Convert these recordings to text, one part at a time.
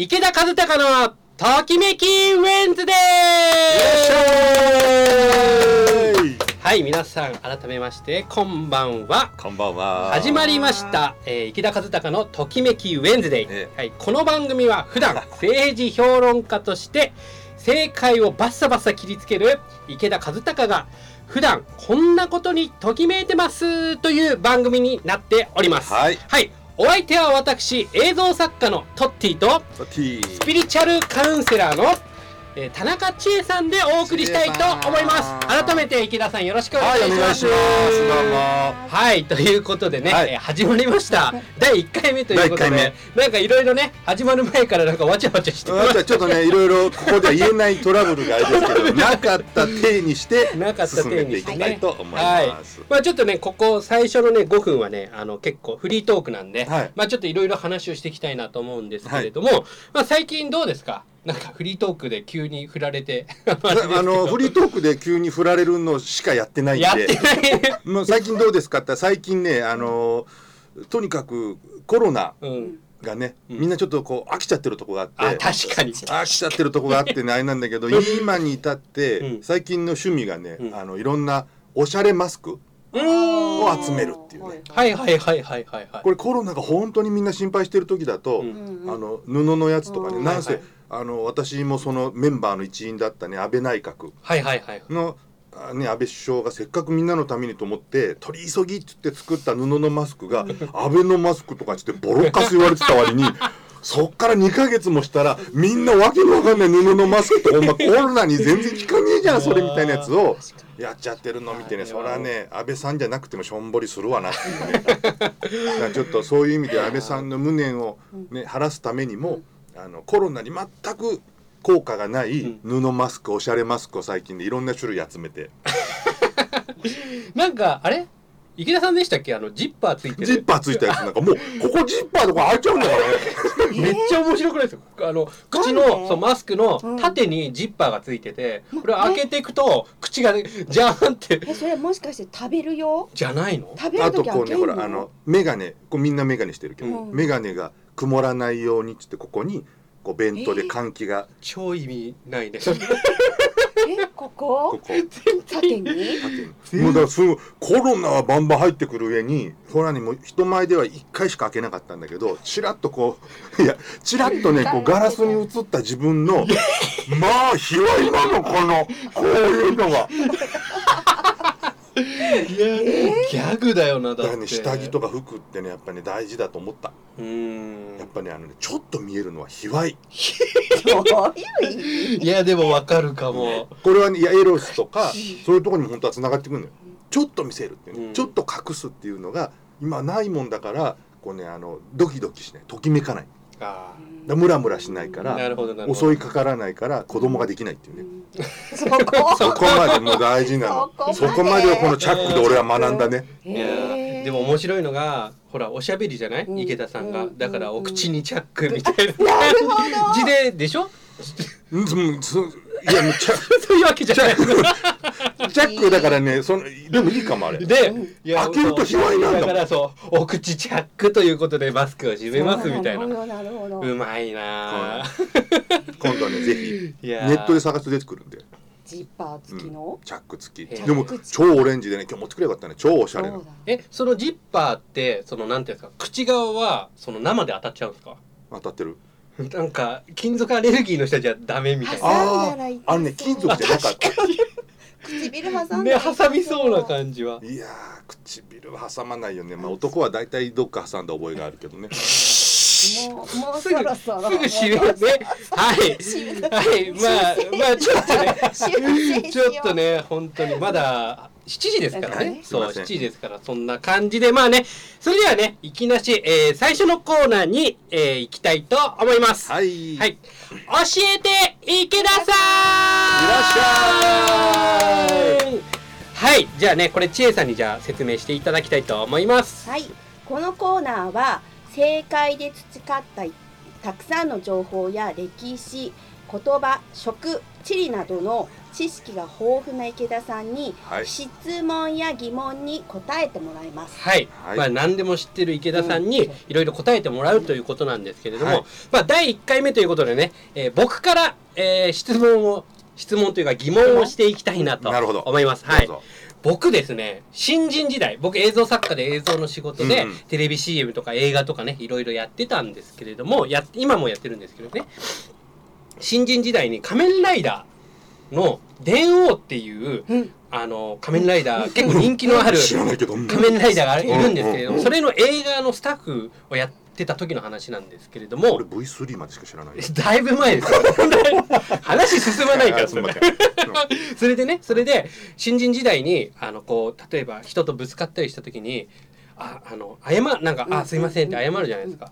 池田和孝のときめきウェンズデーはい皆さん改めましてこんばんは。こんばんは。始まりました、えー池田和孝のときめきウェンズデイ、えはい、この番組は普段 政治評論家として正解をバッサバサ切りつける池田和孝が普段こんなことにときめいてますという番組になっております。はい。はい、お相手は私映像作家のトッティとスピリチュアルカウンセラーの、えー田中千恵さんでお送りしたいと思います。改めて池田さんよろしくおはい、願いします。お願い。はいということでね、はい。えー始まりました。第1回目ということでなんかいろいろね始まる前からなんかわちゃわちゃしてまましたちょっとね、いろいろここでは言えないトラブルがありますけど、なかった。体にしてなかった進めて点にしてね。いきたいと思いはい。ます。まあちょっとねここ最初のね5分はねあの結構フリートークなんで、はい。まあちょっといろいろ話をしていきたいなと思うんですけれども、まあ最近どうですか？なんかフリートークで急に振られて あのフリートークで急に振られるのしかやってないんやってで、ない。もう最近どうですかって最近ね、あのとにかくコロナうんがね、うん。みんなちょっとこう飽きちゃってるとこがあって、あ確かに。飽きちゃってるとこがあってねあれなんだけど今に至って、うん。最近の趣味がね、うん。あのいろんなおしゃれマスクを集めるっていうね。はいはいはいはいはいはい。これコロナが本当にみんな心配してる時だと、うん。あの布のやつとかね、うん。なんせ、はいはいあの私もそのメンバーの一員だったね安倍内閣。はいはいはい。の、あね、安倍首相がせっかくみんなのためにと思って取り急ぎっつって作った布のマスクが 安倍のマスクとかっつってボロカス言われてた割にそっから2ヶ月もしたらみんなわけのわかんない布のマスクとかお前コロナに全然効かねえじゃんそれみたいなやつをやっちゃってるの見てねはいそれはね安倍さんじゃなくてもしょんぼりするわなっていうね。ちょっとそういう意味で安倍さんの無念を、ね、晴らすためにもあのコロナに全く効果がない布マスクおしゃれマスクを最近でいろんな種類集めて。なんかあれ？池田さんでしたっけ？あのジッパーついてる。ジッパーついたやつ。なんかもうここジッパーとか開いちゃうんだからね。めっちゃ面白くないですか？あの口のそうマスクのうん。縦にジッパーがついててこれを開けていくと口がジャーンって。えそれもしかして食べるよじゃないの？食べるあとこうねほらあの眼鏡こうみんな眼鏡してるけど、うん。眼鏡が曇らないようにっつってここにこうベントで換気が。超意味ないね。えここ？ここ。縦に？縦に？もうだからすごいコロナはバンバン入ってくる上にほらにもう人前では1回しか開けなかったんだけどチラッとこういやチラッとね こうガラスに映った自分の まあ卑猥なのこのこういうのがいやギャグだよなだって。だからね下着とか服ってねやっぱね大事だと思った。うーん。やっぱねあのねちょっと見えるのは卑猥。どういう意味いやでもわかるかも。これはねいやエロスとかそういうところに本当はつながってくるのよ。ちょっと見せるっていうね、うん。ちょっと隠すっていうのが今ないもんだからこうねあのドキドキしない。ときめかないあだムラムラしないから襲いかからないから子供ができないっていうね、そこ？そこまでもう大事なの。そそこまでこのチャックで俺は学んだね。でも面白いのがほらおしゃべりじゃない、うん。池田さんが、うん。だからお口にチャックみたいな。なるほ感じど ででしょ？うんうんそいやもうチャそういうわけじゃない。チャックだからねそのでもいいかもあれ。で、い開けると卑猥なんだもん。だからそうお口チャックということでマスクを閉めますみたいな。るほどなるほど。うまいなあ今度はねぜひ。ネットで探すと出てくるんでジッパー付きの？チャック付き。でも超オレンジでね今日持ってくればよかったね。超おしゃれな。えそのジッパーってそのなんていうんですか？口側はその生で当たっちゃうんですか？当たってる なんか金属アレルギーの人じゃダメみたいな。ああ挟んだら痛そうああれね金属じゃなかった唇挟んだね挟みそうな感じは。いやー唇は挟まないよね。まあ男は大体どっか挟んだ覚えがあるけどね。もうもうすぐそろそろ。すぐ締めてはい。はい。まあまあちょっとね。ちょっとね本当にまだ7時ですからね。ねそうすいません。7時ですからそんな感じでまあねそれではねいきなし、えー最初のコーナーに、えー行きたいと思います。はい。はい。教えて池田さん。いらっしゃい。はい。じゃあねこれ千恵さんにじゃあ説明していただきたいと思います。はい、このコーナーは正解で培ったたくさんの情報や歴史言葉食地理などの知識が豊富な池田さんにはい。質問や疑問に答えてもらいます。はい、はい。まあ何でも知ってる池田さんにうん。いろいろ答えてもらうということなんですけれども、はい。まあ第1回目ということでね、えー僕から、えー質問を質問というか疑問をしていきたいなとなるほど。思います。はい。僕ですね新人時代僕映像作家で映像の仕事で、うん。うんテレビ CM とか映画とかねいろいろやってたんですけれどもや今もやってるんですけどね新人時代に仮面ライダーの電王っていううん。あの仮面ライダー結構人気のある 仮面ライダーがいるんですけれどもそれの映画のスタッフをやってた時の話なんですけれども俺 V3 までしか知らない だいぶ前ですよ。話進まないからそれ。それでねそれで新人時代にあのこう例えば人とぶつかったりした時にああの謝なんか「あすいません」って謝るじゃないですか。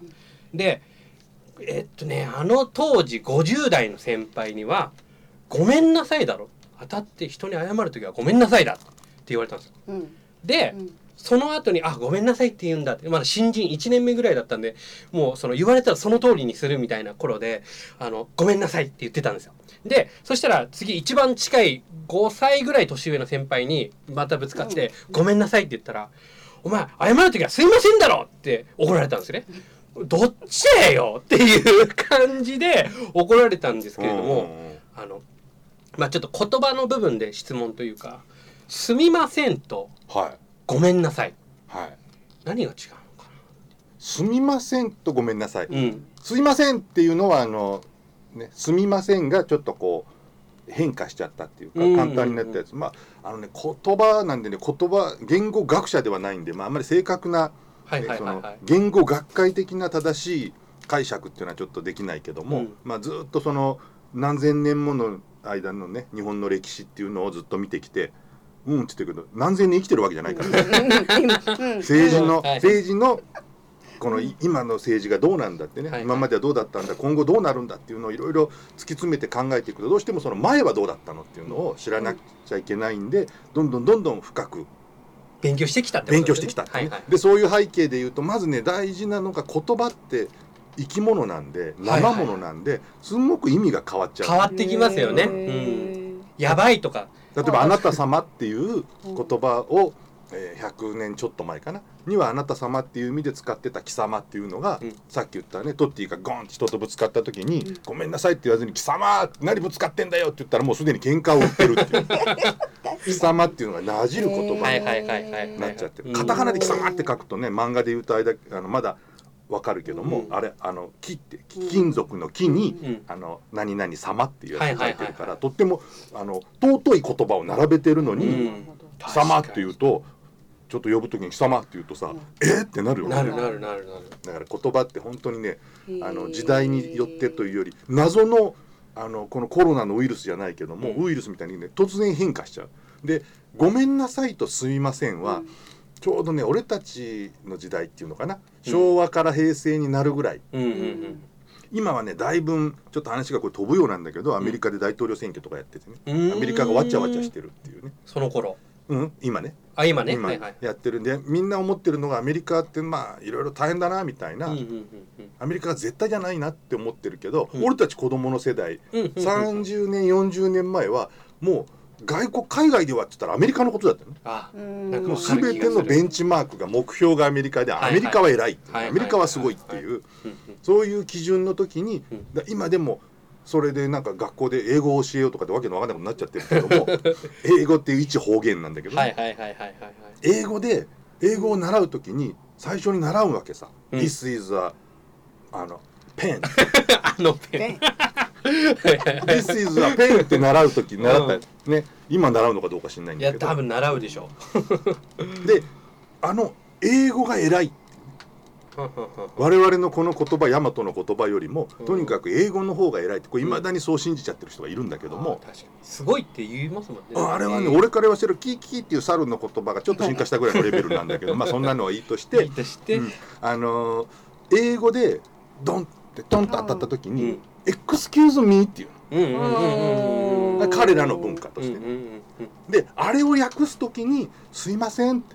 でえっとねあの当時50代の先輩には「ごめんなさい」だろ当たって人に謝る時は「ごめんなさいだ」って言われたんですよ。うんで、うんその後に「あごめんなさい」って言うんだってまだ新人1年目ぐらいだったんでもうその言われたらその通りにするみたいな頃で「あのごめんなさい」って言ってたんですよ。でそしたら次一番近い5歳ぐらい年上の先輩にまたぶつかって「ごめんなさい」って言ったら「お前謝る時はすいませんだろ!」って怒られたんですね。どっちだよっていう感じで怒られたんですけれども、あのまあちょっと言葉の部分で質問というか「すみません」とはい「ごめんなさい」はい。何が違うのかすみませんとごめんなさい。な。うん。すいませんっていうのはあのねすみませんがちょっとこう変化しちゃったっていうか簡単になったやつ、まああのね言葉なんでね言葉言語学者ではないんで、まあ、あんまり正確な、その。言語学会的な正しい解釈っていうのはちょっとできないけども、うん。まあ、ずっとその何千年もの間のね日本の歴史っていうのをずっと見てきてうんって言ってるけど何千年生きてるわけじゃないからね。の、はい。政治のこのい今の政治がどうなんだってね、はいはい。今まではどうだったんだ今後どうなるんだっていうのをいろいろ突き詰めて考えていくとどうしてもその前はどうだったのっていうのを知らなくちゃいけないんでどんどんどんどん深く勉強してきたってこと勉強ですねしてきたってね、はいはい。でそういう背景で言うとまずね大事なのが言葉って生き物なんではい生物なんで、すんごく意味が変わっちゃう変わってきますよね。へうん。ーやばいとか。例えば「あなた様」っていう言葉を、えー100年ちょっと前かな？には「あなた様」っていう意味で使ってた「貴様」っていうのが、うん。さっき言ったねトッティがゴンって人とぶつかった時に「うん。ごめんなさい」って言わずに「貴様何ぶつかってんだよ」って言ったらもうすでに喧嘩を売ってるっていう「貴様」っていうのがなじる言葉はいにはいはいはい。なっちゃってる。うん。カタカナで「貴様」って書くとね漫画で言うと間あのまだわかるけども、うん。あれあの木って貴金属の木に、うん。あの何々様っていうやつ書いてるから、はいとってもあの尊い言葉を並べてるのに、うん。様っていうとちょっと呼ぶ時に貴様って言うとさ、うん。えってなるよね。なるなるなるなる。だから言葉って本当にねあの時代によってというより謎のあのこのコロナのウイルスじゃないけども、うん。ウイルスみたいにね突然変化しちゃう。で「ごめんなさい」と「すみませんは」ちょうどね俺たちの時代っていうのかな昭和から平成になるぐらい、うんうんうん。今はねだいぶちょっと話がこれ飛ぶようなんだけどアメリカで大統領選挙とかやっててね、うん。アメリカがわちゃわちゃしてるっていうね、その頃。うん、今ねあ今ね。今はいはい。やってるんでみんな思ってるのがアメリカってまあいろいろ大変だなみたいな、うんうんうんアメリカが絶対じゃないなって思ってるけど、うん俺たち子供の世代うん。うんうんうん。30年40年前はもう外国海外ではって言ったらアメリカのことだったのねあ。もう全てのベンチマークが目標がアメリカではいはいアメリカは偉いっていうはいアメリカはすごいっていううんうんそういう基準の時にうんだ今でもそれでなんか学校で英語を教えようとかでわけのわかんないことになっちゃってるけども 英語っていう一方言なんだけど。英語で英語を習う時に最初に習うわけさ「うん。This is a あの pen あのペン。ね This is a pen」って習う時習った、ね。今習うのかどうか知んないんいやだけど。多分習うでしょであの英語が偉いう。我々のこの言葉大和の言葉よりもうん。とにかく英語の方が偉いってこれ未だにそう信じちゃってる人がいるんだけども、あー確かに。すごいって言いますもんね。ああれはね俺から言わせるキーキーっていう猿の言葉がちょっと進化したぐらいのレベルなんだけどまあそんなのはいいとしいていとして。うん。あのー英語でドンってトンと当たった時にうん「Excuse me」っていううんうんうんうんうん。彼らの文化として。ねであれを訳す時に「すいません」って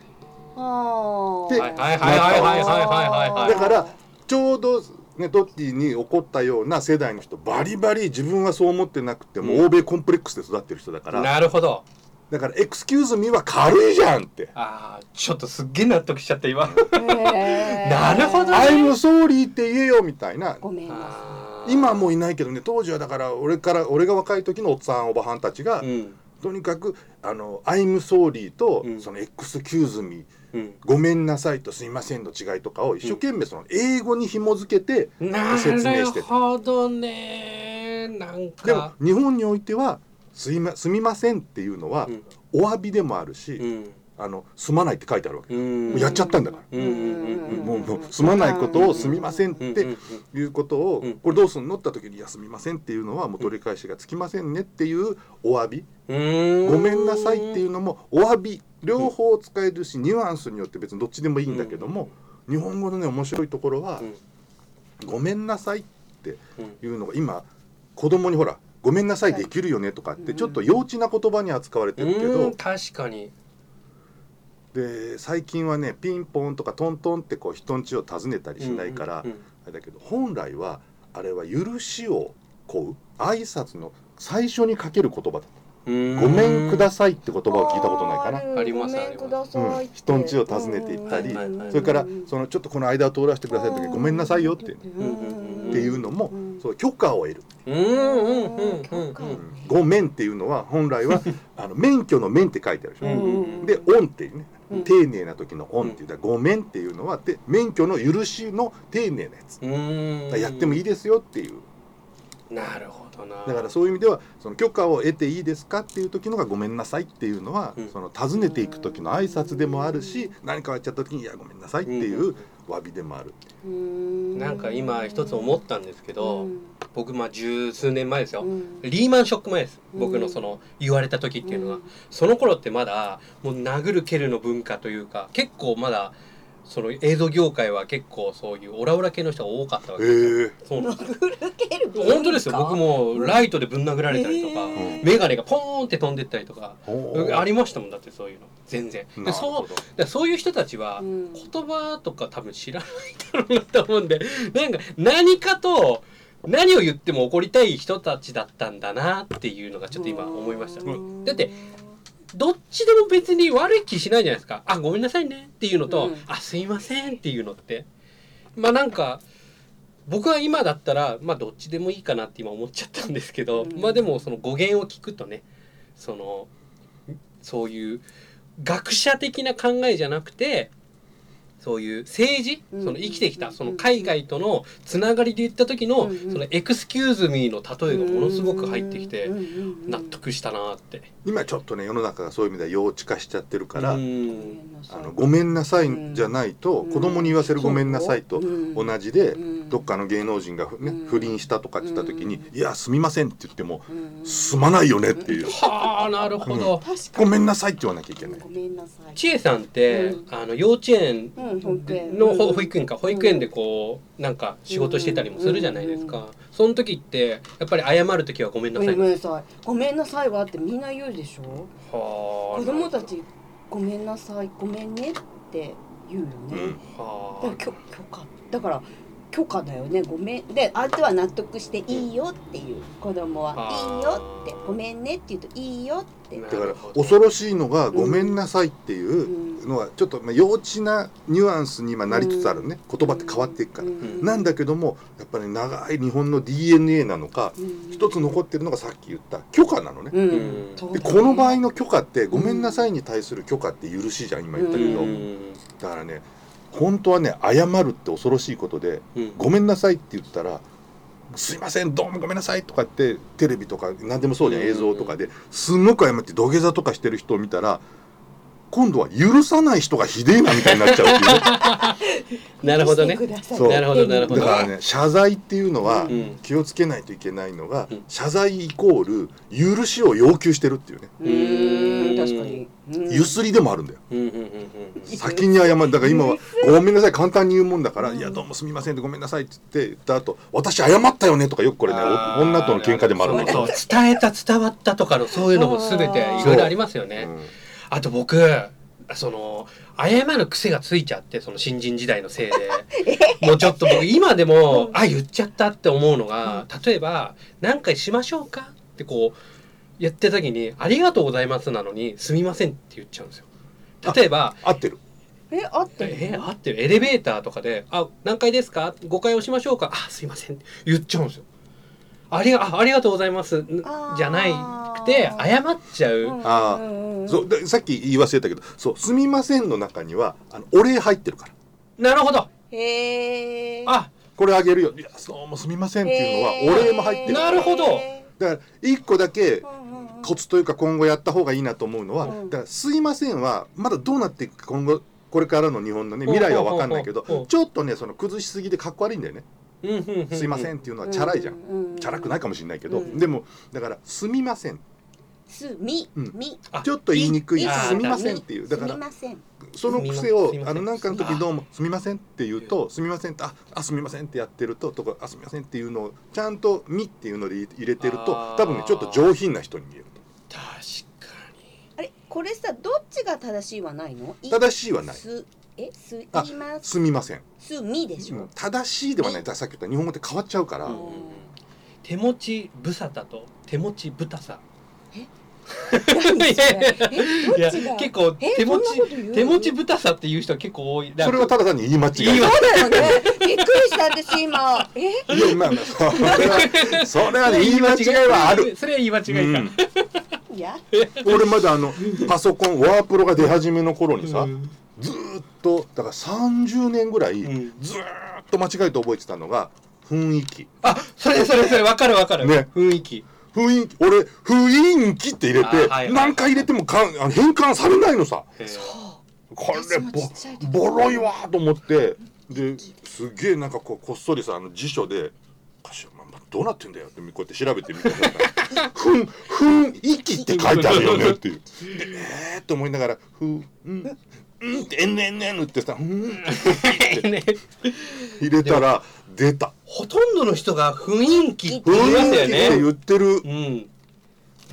はいはいはいはいはいはい。だからちょうどね、ドッティに怒ったような世代の人バリバリ自分はそう思ってなくても、うん、欧米コンプレックスで育ってる人だからなるほど。だから「excuse me」は軽いじゃんって。ああちょっとすっげえ納得しちゃった今。なるほど、ね「Iムソーリー」って言えよみたいな。ごめん今もいないけどね当時はだから俺から俺が若い時のおっさんおばはんたちが、うん、とにかくあの「I'm sorry」と「その excuse me」ごめんなさい」と「すいません」の違いとかを一生懸命その英語に紐付けてなる説明しててほどね。なんでもか日本においてはすいま「すみません」っていうのはうん。お詫びでもあるし、うんあのすまないって書いてあるわけ、うん。もうやっちゃったんだから。もうもうすまないことを「すみません」っていうことを、うん。これどうすんの？って時に「いやすみません」っていうのはもう取り返しがつきませんねっていうお詫び。ごめんなさいっていうのもお詫び両方使えるしニュアンスによって別にどっちでもいいんだけども日本語のね面白いところはうん「ごめんなさい」ってうんいうのが今子供にほら「ごめんなさいできるよね」とかってちょっと幼稚な言葉に扱われてるけうどん。確かにで最近はねピンポンとかトントンってこう人ん家を訪ねたりしないからうんうんあれだけど本来はあれは許しを請う挨拶の最初にかける言葉だうん。ごめんくださいって言い葉を聞いたことないかな。るありますごめんくださいってうん。人ん家を訪ねて行ったりそれからそのちょっとこの間を通らせてくださいって時にごめんなさいよって,、っうんていうのもうんそう許可を得る、ごめんっていうのは本来は あの免許の免って書いてあるでしょ、うんでオンっていうね。うん丁寧な時のオンっていうだからごめんっていうのはで免許の許しの丁寧なやつ、やってもいいですよっていう。なるほどな。だからそういう意味ではその許可を得ていいですかっていう時のがごめんなさいっていうのは、うん。その訪ねていく時の挨拶でもあるし何かやっちゃった時にいやごめんなさいっていう詫びでもある、なんか今一つ思ったんですけど、僕まあ十数年前ですよ、うん。リーマンショック前ですうん。僕のその言われた時っていうのは、うん。その頃ってまだもう殴る蹴るの文化というか結構まだその映像業界は結構そういうオラオラ系の人が多かったわけですよ。そう本当ですよ。僕もライトでぶん殴られたりとか、眼鏡がポーンって飛んでったりとか、ありましたもんだってそういうの。全然なでそうそういう人たちはうん。言葉とか多分知らないだろうなと思うんで なんか何かと何を言っても怒りたい人たちだったんだなっていうのがちょっと今思いましただってどっちでも別に悪い気しないじゃないですか。あごめんなさいね。っていうのと、うん。あすいませんっていうのって。まあなんか僕は今だったらまあどっちでもいいかなって今思っちゃったんですけど、うん。まあでもその語源を聞くとねそのそういう学者的な考えじゃなくてそういう政治、うんその生きてきたその海外とのつながりで言った時の、うんそのエクスキューズミーの例えがものすごく入ってきて納得したなって。今ちょっとね世の中がそういう意味では幼稚化しちゃってるから、うん。あのごめんなさいじゃないと、うん。子供に言わせるごめんなさいとうん。同じで、うんどっかの芸能人が、ねうん。不倫したとかって言った時に「うん。いやすみません」って言ってもうん「すまないよね」っていう。はあなるほど。「確かごにめんなさい」って言わなきゃいけない。ご。めんなさい。千恵さんって、うん。あの幼稚園の保育園か。保育園でこうなんか仕事してたりもするじゃないですか、その時ってやっぱり謝る時はごめんなごさい、めんなさい。ごめんなさいはってみんな言うでしょ？はあ子供たちごめんなさいごめんねって言うようん。ね、はだから許許可。だから許可だよね。ごめん。で相手は納得していいよっていう。子供はいいよって。ごめんねって言うといいよって。なだから恐ろしいのが「ごめんなさい」っていうのはちょっとまあ幼稚なニュアンスに今なりつつあるね。言葉って変わっていくから。ん。なんだけどもやっぱり長い日本の DNA なのか一つ残ってるのがさっき言った許可なのね。でこの場合の許可って「ごめんなさい」に対する許可って許しじゃん今言ったけど、うん。だからね本当はね謝るって恐ろしいことでうん「ごめんなさい」って言ったら「すいませんどうもごめんなさい」とかってテレビとか何でもそうじゃんうん映像とかですんごく謝って土下座とかしてる人を見たら今度は許さない人がひでえなみたいになっちゃうっていうね。なるほどね。そうなるほどなるほど。だからね謝罪っていうのはうん。気をつけないといけないのが、うん。謝罪イコール許しを要求してるっていうね、うーん確かに、うん。ゆすりでもあるんだよ。うんうんうんうん。先に謝る。だから今は「ごめんなさい」簡単に言うもんだから「うんいやどうもすみません」って「ごめんなさい」って言って言った後私謝ったよね」とかよくこれね女との喧嘩でもあるんだけどそうそう伝えた伝わったとかのそういうのも全ていろいろありますよね、うんあと僕その謝る癖がついちゃってその新人時代のせいで もうちょっと僕今でも、あ言っちゃったって思うのが、例えば「何回しましょうか?」ってこう言ってた時に「ありがとうございます」なのに「すみません」って言っちゃうんですよ。例えば合ってるえあってる？え合ってるエレベーターとかで「あ何階ですか ?5 階押しましょうか?」あ「すいません」って言っちゃうんですよ。ありがあありがとうございます。じゃないくて謝っちゃう、うん。あそうでさっき言い忘れたけど「そうすみません」の中にはあのお礼入ってるから。なるほど。へえあこれあげるよ。いやそうもうすみませんっていうのはお礼も入ってる。なるほど。だから一個だけコツというか今後やった方がいいなと思うのは、うん。だから「すいません」はまだどうなっていくか今後これからの日本のね未来は分かんないけどちょっとねその崩しすぎでかっこ悪いんだよね。うんうんうんう「んすいません」っていうのはチャラいじゃん、うんうんチャラくないかもしれないけど、うん。でもだから「すみません。すみ。うん。み。あ。ちょっと言いにくい。いい「すみません」っていう。だかすらみません。その癖をあのなんかの時どうも「すみません」って言うと「すみません」って「ああすみません」ってやってるととか「あすみません」っていうのをちゃんと「み」っていうので入れてると多分ねちょっと上品な人に見える確かあれ？これさどっちが正しいはないの？い正しいはない。すえすいあます。すみません。すみでしょ。正しいではない。ださっき言った日本語って変わっちゃうから、手持ち無沙汰と手持ち豚さ。何それ？えどいやっちが？結構え手持ちそんなこと言う？手持ち豚さっていう人は結構多い。それはただ単に言い間違い。言い間そうだよね。びっくりした私今。え？いやまあまあそれは それはね言い間違いはある、それは言い間違いか、俺まだあのパソコンワープロが出始めの頃にさ、うんずーっとだから30年ぐらい、うん。ずーっと間違えて覚えてたのが雰囲気。あそれそれそれ分かる分かる、ね。雰囲気。雰囲気俺雰囲気って入れて、あはいはい。何回入れてもかんあの変換されないのさ。へー。これ私もちっちゃい時ボボロいわーと思って。ですげえなんかこうこっそりさあの辞書で「かしままどうなってんだよ」ってこうやって調べてみたら「ふん雰囲気」って書いてあるよねっていう。でえーって思いながら「ふんうんうん」って「えんねんねん」ってさ「うん」って。ね入れたら出た。ほとんどの人が雰囲気って雰言いますよね。言ってる。うん。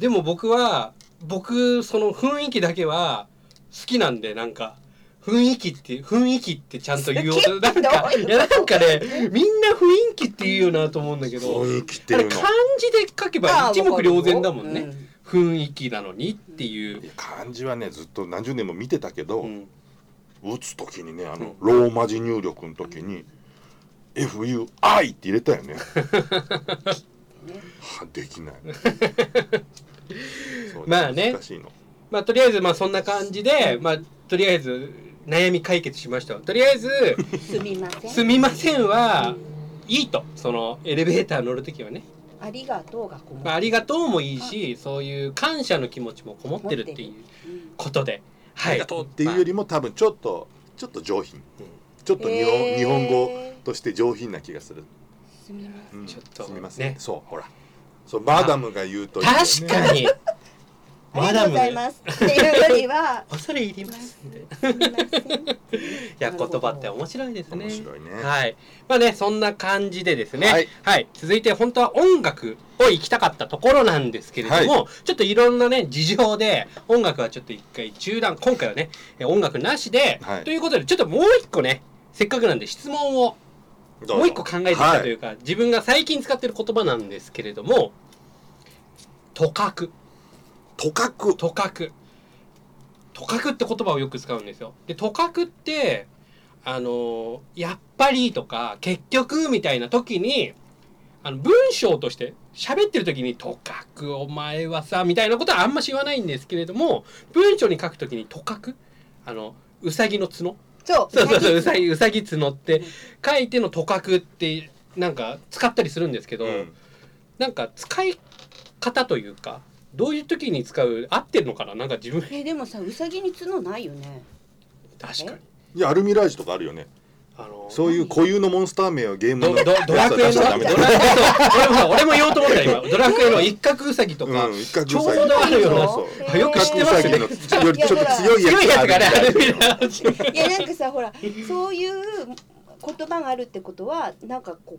でも僕は僕その雰囲気だけは好きなんでなんか。雰囲気って雰囲気ってちゃんと言おうと。なんかいやなんかねみんな雰囲気って言うよなと思うんだけど。雰囲気ってあれいうの。漢字で書けば一目瞭然だもんね、うん。雰囲気なのにっていう。漢字はねずっと何十年も見てたけど、うん打つ時にねあの、ローマ字入力の時に「FUI」って入れたよね。はできない。まあね。難しいの。まあとりあえずまあそんな感じでまあとりあえず悩み解決しました。とりあえず すみませ「ん。すみません」はいいと。そのエレベーター乗る時はね、ありがとうがこもまあ、ありがとうもいいしそういう感謝の気持ちもこもってるっていううんことで、ありがとうっていうよりも多分ちょっとちょっと上品。ちょっと日本,、へー。日本語として上品な気がする。すみません。うん。ちょっとすみません。ねそうほら。そうマダムが言うといいよね。確かに。ありがとうございます。っていうよりは 恐れ入りますみたいないや言葉って面白いですね。面白いね。はい。まあねそんな感じでですね。はい。はい、続いて本当は音楽を行きたかったところなんですけれども、ちょっといろんなね事情で音楽はちょっと一回中断今回はねえ音楽なしで、はい。ということでちょっともう一個ねせっかくなんで質問をもう一個考えてきたというか、自分が最近使ってる言葉なんですけれどもとかく。とかく。とかく。とかくって言葉をよく使うんですよ。でとかくってあのやっぱりとか結局みたいな時にあの文章として喋ってる時に「とかくお前はさ」みたいなことはあんまし言わないんですけれども文章に書く時に「とかく」あのうさぎの角。そう。そうそうそううさぎ。うさぎ角って書いての「とかく」ってなんか使ったりするんですけど、うん。なんか使い方というかどういう時に使う合ってるのかな？なんか自分。えでもさうさぎに角ないよね。確かに。いやアルミラージュとかあるよね。あのそういう固有のモンスター名をゲームどのどドラクエのドラクエやつは出しちゃダメだそう俺も俺も言おうと思った今ドラクエの一角ウサギとか、うん一角ちょうどあるようなそうあよく知ってますね。一角ウサギのよりちょっと強いやつがねあるいないやなんかさほらそういう言葉があるってことはなんかこ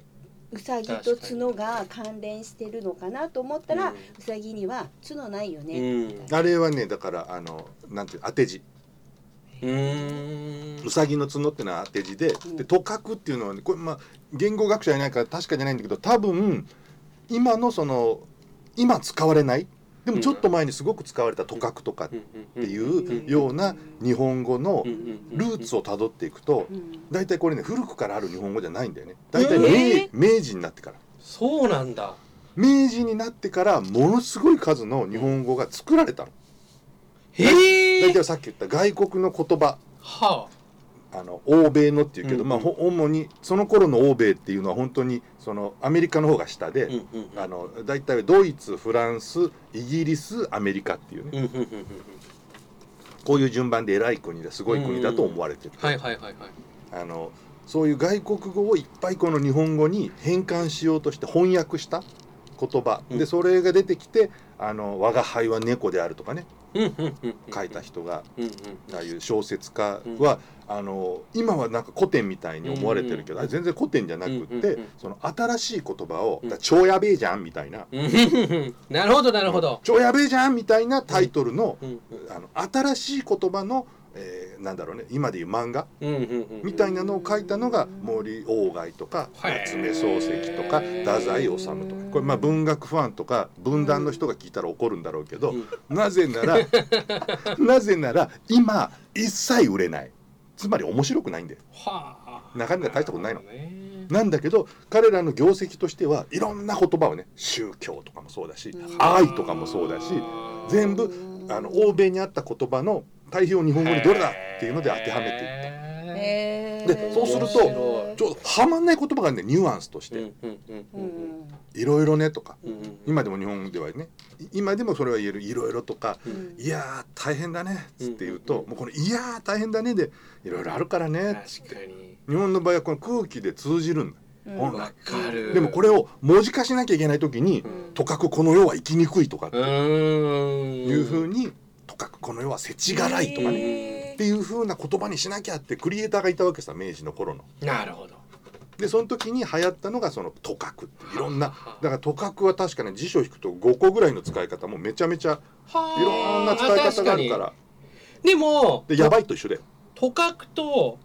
ううさぎと角が関連してるのかなと思ったら、ううんさぎには角ないよね、うんあれはねだからあのなんていう当て字うさぎの角ってのは当て字で、うん。でとかくっていうのはねこれまあ言語学者いないから確かじゃないんだけど多分今のその今使われないでもちょっと前にすごく使われたとかくとかっっていうような日本語のルーツををたどっていくとうん大体これね古くからある日本語じゃないんだよね大体え明,、明治になってからそうなんだ明治になってからものすごい数の日本語が作られたの大体さっき言った外国の言葉。はあ。の欧米のっていうけど、うんまあほ主にその頃の欧米っていうのは本当にそのアメリカの方が下で、あうんうん。あの大体ドイツフランスイギリスアメリカっていうね、うんうんうんうんこういう順番で偉い国ですごい国だと思われてる、はいはいはいはい。あのそういう外国語をいっぱいこの日本語に変換しようとして翻訳した言葉、うん。でそれが出てきて「あの我が輩は猫である」とかね。うんうんうんうん書いた人がああいう小説家は、あの今はなんか古典みたいに思われてるけど、全然古典じゃなくって、その新しい言葉を「うん。だ超やべえじゃん」みたいな。なるほどなるほど「超やべえじゃん」みたいなタイトルの,、うん。あの新しい言葉の、えーなんだろうね今でいう漫画？うんうんうんみたいなのを書いたのが森鴎外とか夏目漱石とか太宰治とか。これまあ文学ファンとか文壇の人が聞いたら怒るんだろうけど、うん。なぜなら なぜなら今一切売れない。つまり面白くないんだよ。はあ。中身が大したことないの。ね。なんだけど彼らの業績としてはいろんな言葉をね宗教とかもそうだしうん愛とかもそうだし全部あの欧米にあった言葉の対比を日本語にどれだっていうので当てはめていった。でそうするとちょっとはまんない言葉があるんだよニュアンスとして。いろいろねとか。今でも日本ではね。い今でもそれは言える。いろいろとか。うん。いやー大変だねっつって言うとうんもうこの「いやー大変だね」でいろいろあるからねっつって。確かに。日本の場合はこの空気で通じるんだ。うん。本来。わかる。でもこれを文字化しなきゃいけない時にうん「とかくこの世は生きにくい」とかっていうふうに「とかくこの世は世知辛い」とかねっていうふうな言葉にしなきゃってクリエイターがいたわけさ明治の頃の。なるほど。でその時に流行ったのがその「とかく」っていろんなだから「とかく」は確かね辞書引くと5個ぐらいの使い方もめちゃめちゃいろんな使い方があるから。でもでやばいと一緒だよ。とかくと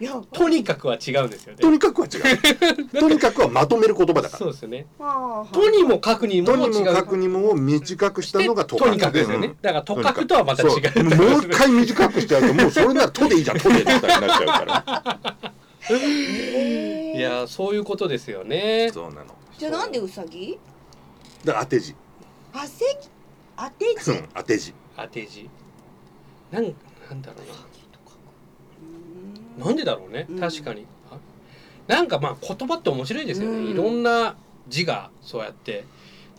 いやとにかくは違うんですよね。とにかくは違う。とにかくはまとめる言葉だから。そうですよね。はあとにもかくにもと違う。にもかくにもを短くしたのがとかく。とにかくですよね、うん。だからとかくとはまた違う。もう一回短くしちゃうともうそれなら「と」でいいじゃん「と」でみたいになっちゃうから。いやそういうことですよね。そうなの。じゃあなんでウサギ？だから当て字。あせ当て字？うん当て字。当て字。なんなんだろうな。うんなんでだろうね、うん。確かに。あ？なんかまあ言葉って面白いですよね、うん。いろんな字がそうやって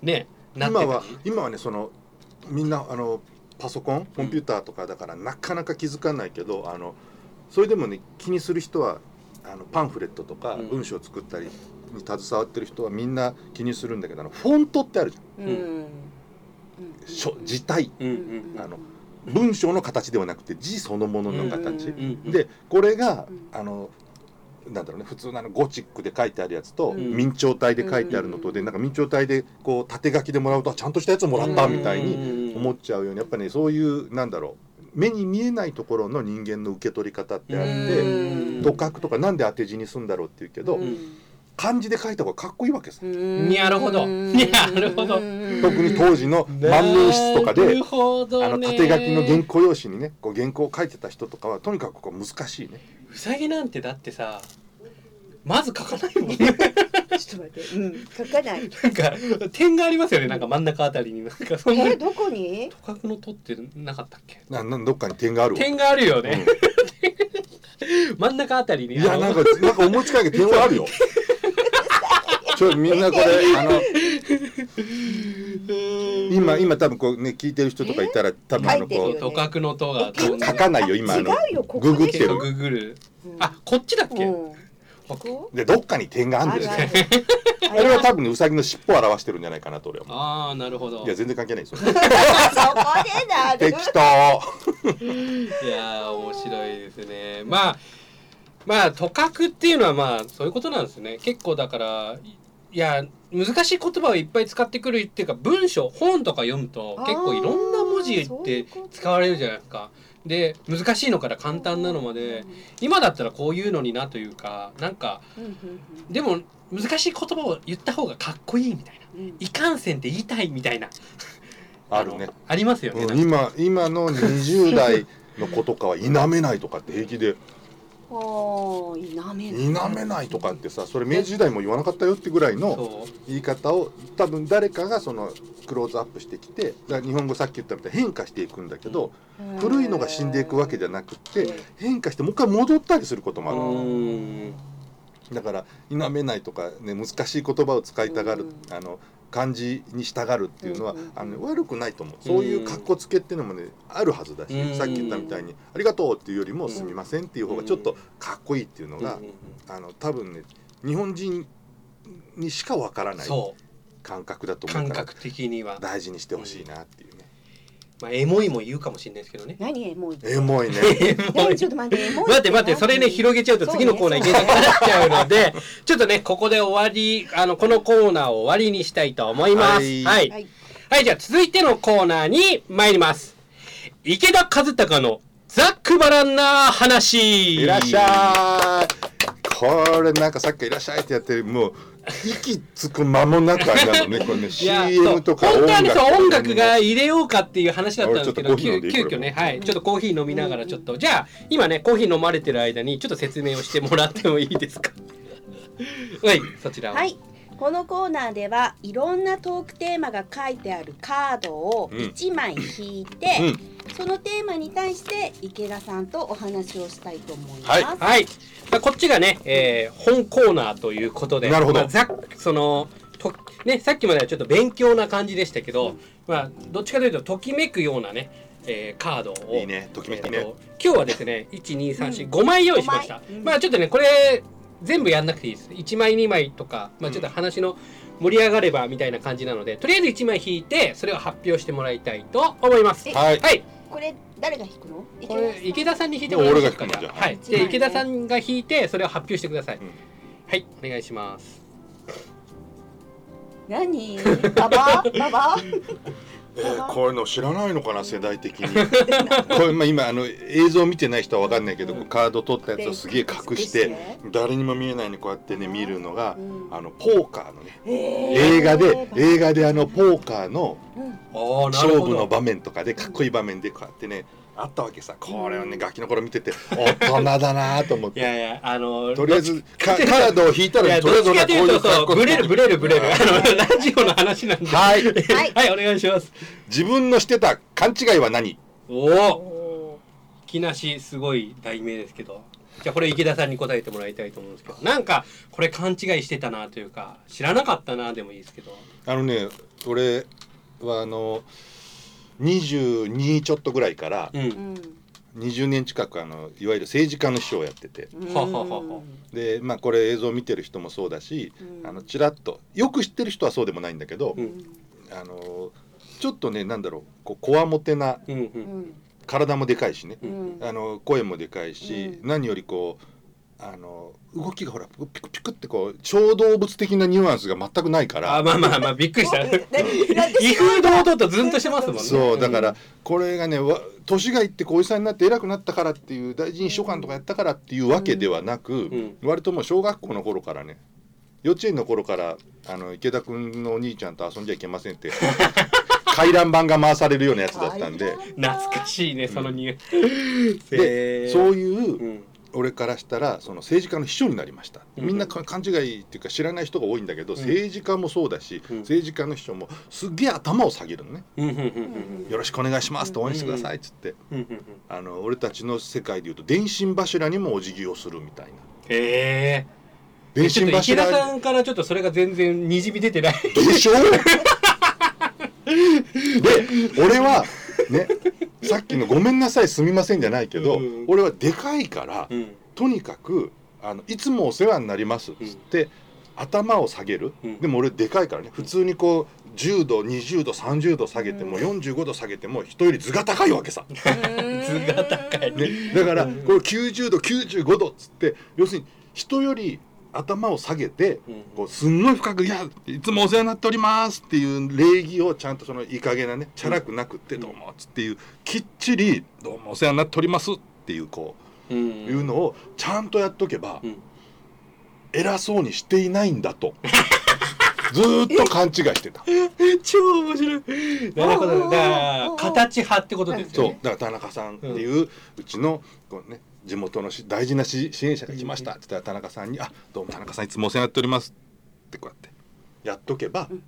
ねなって今は今はねそのみんなあのパソコンコンピューターとかだからなかなか気づかないけどあのそれでもね気にする人はあのパンフレットとかうん。文章を作ったりに携わってる人はみんな気にするんだけどあのフォントってあるじゃん。うん。字体。うんうん。あの文章の形ではなくて字そのものの形、でこれが、うん。あのなんだろうね普通のあのゴチックで書いてあるやつと、うん。明朝体で書いてあるのとで、うん。なんか明朝体でこう縦書きでもらうとちゃんとしたやつもらったみたいにに思っちゃうようにやっぱねそういうなんだろう目に見えないところの人間の受け取り方ってあってうん「とかく」とかなんで当て字にすんだろうって言うけど、うん漢字で書いた方がかっこいいわけさ。うん。なるほど。うん。なるほど。うん特に当時の万年筆とかであの縦書きの原稿用紙にねこう原稿を書いてた人とかはとにかくこう難しいね。うさぎなんてだってさまず書かないもんね。ちょっと待って、うん、書かない。なんか点がありますよね。なんか真ん中あたりに。なんかそんなえ、どこに？と？かくのとってなかったっけ？ななんどっかに点があるわ。点があるようん。ね、真ん中あたりに。いやなんかなんか思いつかないけど点はあるよ。ちょみんなこれ あの今今多分こうね聞いてる人とかいたら多分あのこ書いてるよとかくのとが書かないよ今あの違うよ、ここググってる。ググる。うん。あこっちだっけ、でどっかに点があるんだよ。ね。あれは多分ねウサギの尻尾を表してるんじゃないかなと俺は思う。あーなるほど。いや全然関係ないですよ。そこでなる。適当。いやー面白いですね。まあまあとかくっていうのはまあそういうことなんですね。結構だからいや難しい言葉をいっぱい使ってくるっていうか文章本とか読むと結構いろんな文字って使われるじゃないですか。で難しいのから簡単なのまで今だったらこういうのになというかなんかでも難しい言葉を言った方がかっこいいみたいな。いかんせんって言いたいみたいな。あるね。のありますよね、うん今今の20代の子とかは否めないとかって平気で否めない。とかってさそれ明治時代も言わなかったよってぐらいの言い方を多分誰かがそのクローズアップしてきて日本語さっき言ったみたいに変化していくんだけど、古いのが死んでいくわけじゃなくって変化してもう一回戻ったりすることもある、うーん。だから否めないとか、ね、難しい言葉を使いたがる、うん。あの漢字に従うっていうのは、あの悪くないと思う。そういう格好つけっていうのもねあるはずだし、うん。さっき言ったみたいに「ありがとう」っていうよりも「すみません」っていう方がちょっとかっこいいっていうのが、あの多分ね日本人にしかわからない感覚だと思うから感覚的には、大事にしてほしいなっていう。ね。まあ、エモいも言うかもしれないですけどね。何エモいエモいね。ちょっと待って エモい待って待ってそれね広げちゃうと次のコーナーいけなくなっちゃうので ちょっとねここで終わりあのこのコーナーを終わりにしたいと思います。はい。はい、はいはい、じゃあ続いてのコーナーに参ります。池田和孝のざっくばらんな話。いらっしゃい。これなんかさっきいらっしゃいってやってるもう息つく間もなくあれなのねこれね。いや CM とかそう本当はねそう音楽がい入れようかっていう話だったんですけど急遽ねはい。ちょっとコーヒー飲みながらちょっと、じゃあ今ねコーヒー飲まれてる間にちょっと説明をしてもらってもいいですか？はいそちらを。はいこのコーナーではいろんなトークテーマが書いてあるカードをうん。1枚引いて、うん。そのテーマに対して池田さんとお話をしたいと思います。はい。はい。まあこっちがね、えー本コーナーということで、なるほど。まあそのとねさっきまではちょっと勉強な感じでしたけど、まあどっちかというとときめくようなね、えーカードをいいね。ときめきね。えーと今日はですね、一二三四五枚用意しました。うん。まあちょっとねこれ全部やんなくていいです。一枚二枚とか、まあちょっと話の盛り上がればみたいな感じなので、とりあえず一枚引いてそれを発表してもらいたいと思います。えはいはい。これ誰が引くの？これ池田さんに引いてでももらいましょうか俺が引くのじゃあはい。で一枚ね池田さんが引いてそれを発表してください。んはい、お願いします。何？ババババ？えーこういうの知らないのかな世代的に。これ、まあ、今あの映像見てない人は分かんないけど、カード取ったやつをすげえ隠して誰にも見えないようにこうやってね見るのが、うん。あのポーカーのねえ映画で映画であのポーカーの勝。負の場面とかでかっこいい場面でこうやってねあったわけさこれをねガキの頃見てて大人だなと思っていやいや、あのとりあえずカカードを引いたらとりあえずどっちかというと、こういう格好ブレる、ブレる、ブレる。あの、ラジオの話なんで。はいはいはい、お願いします。自分のしてた勘違いは何？おお、お木梨、すごい題名ですけど。じゃあ、これ池田さんに答えてもらいたいと思うんですけど、なんか、これ勘違いしてたなというか、知らなかったなでもいいですけど。あのね俺はあの22ちょっとぐらいからうん。ーうん20年近くあのいわゆる政治家の秘書をやってて。でまあこれ映像見てる人もそうだしうん。あのちらっとよく知ってる人はそうでもないんだけど、うん。あのちょっとねなんだろうこうこわもてな体もでかいしね。うん。あの声もでかいし、うん。何よりこうあの動きがほらピクピクってこう小動物的なニュアンスが全くないから。あ、まあまあまあ、びっくりした。威風堂々とずんとしてますもんね。そうだからこれがねわ年がいってこうおじさんになって偉くなったからっていう大臣秘書官とかやったからっていうわけではなく、ん。割ともう小学校の頃からね幼稚園の頃からあの池田君のお兄ちゃんと遊んじゃいけませんって 回覧板が回されるようなやつだったんで。懐かしいね、そのニュー。でそういううん。俺からしたらその政治家の秘書になりました、うん。みんなか勘違いっていうか知らない人が多いんだけど、ん。政治家もそうだし、うん。政治家の秘書もすっげえ頭を下げるのね、うんよろしくお願いしますと応援してくださいっつって、あの俺たちの世界でいうと電信柱にもお辞儀をするみたいな。へえ。電信柱田さんからちょっとそれが全然にじみ出てない。でしょで俺はね。さっきの「ごめんなさいすみません」じゃないけど、うん。俺はでかいから、うん。とにかくあの「いつもお世話になります」っつって、頭を下げる、うん。でも俺でかいからね。普通にこう10度20度30度下げても、45度下げても人より図が高いわけさ、図が高い。ね、だからこれ90度95度っつって要するに人より頭を下げてうん。こうすんごい深く「いやいつもお世話になっております」っていう礼儀をちゃんとそのいい加減なねチャラくなくって「うんどうも」っつっていうきっちり「どうもお世話になっております」っていうこういうのをちゃんとやっとけばうん。偉そうにしていないんだと。ずーっと勘違いしてた。超面白い。なるほど。ねだから形派ってことですそう。よねだから田中さんっていう、うちのこう、ね、地元のし大事なし支援者が来ました。って言ったら田中さんに「あどうも田中さんいつもお世話になっております」ってこうやってやっとけば、うん。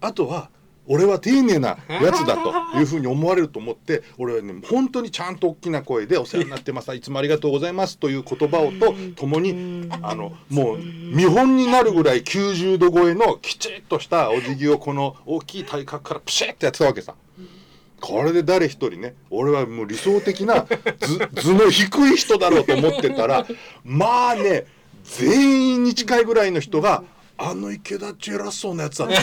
あとは俺は丁寧なやつだというふうに思われると思って俺はね本当にちゃんと大きな声で「お世話になってます。いつもありがとうございます」という言葉をとともにあのもう見本になるぐらい90度超えのきちっとしたお辞儀をこの大きい体格からプシッとやってたわけさ。これで誰一人ね俺はもう理想的な図 図の低い人だろうと思ってたらまあね全員に近いぐらいの人が「あの池田っち偉そうなやつだ」なんだ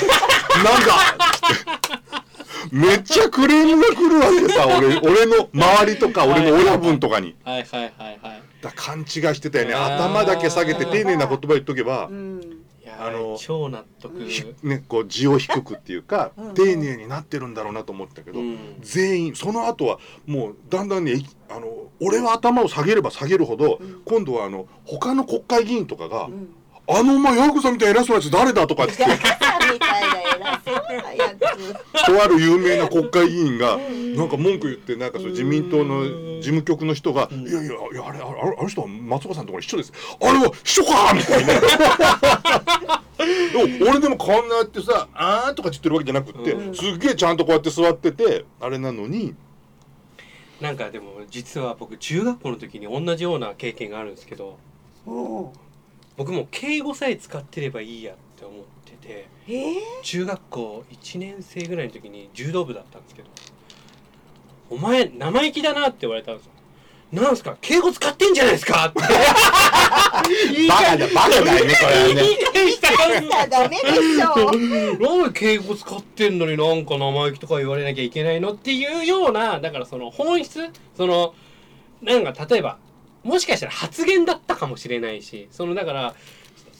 めっちゃクレームが来るわけさ俺俺の周りとか俺の親分とかに。はいはいはいはい。だ勘違いしてたよね。頭だけ下げて丁寧な言葉言っとけばう、んあの超納得。ひね、こう字を低くっていうか うん丁寧になってるんだろうなと思ったけど、うん。全員その後はもうだんだんねいあの俺は頭を下げれば下げるほど、うん。今度はあの他の国会議員とかが「うん。あのお前ヤクさんみたいな偉そうなやつ誰だ?」とかって とある有名な国会議員がん。なんか文句言ってなんかその自民党の事務局の人が「ん。いやいやいやあれあれあの人は松岡さんところ一緒です。あれは秘書か!」みたいな。でも俺でもこんなやってさ「あー」とか言ってるわけじゃなくって、うん。すっげえちゃんとこうやって座っててあれなのに。なんかでも実は僕中学校の時に同じような経験があるんですけどお僕も敬語さえ使ってればいいやって思っててえー、中学校1年生ぐらいの時に柔道部だったんですけど「お前生意気だな」って言われたんですよ。なんすか？敬語使ってんじゃないですか？って。言いバカ返だバカだよねこれはね。言いダメでしょ。なんで敬語使ってんのになんか生意気とか言われなきゃいけないのっていうようなだからその本質そのなんか例えばもしかしたら発言だったかもしれないしそのだから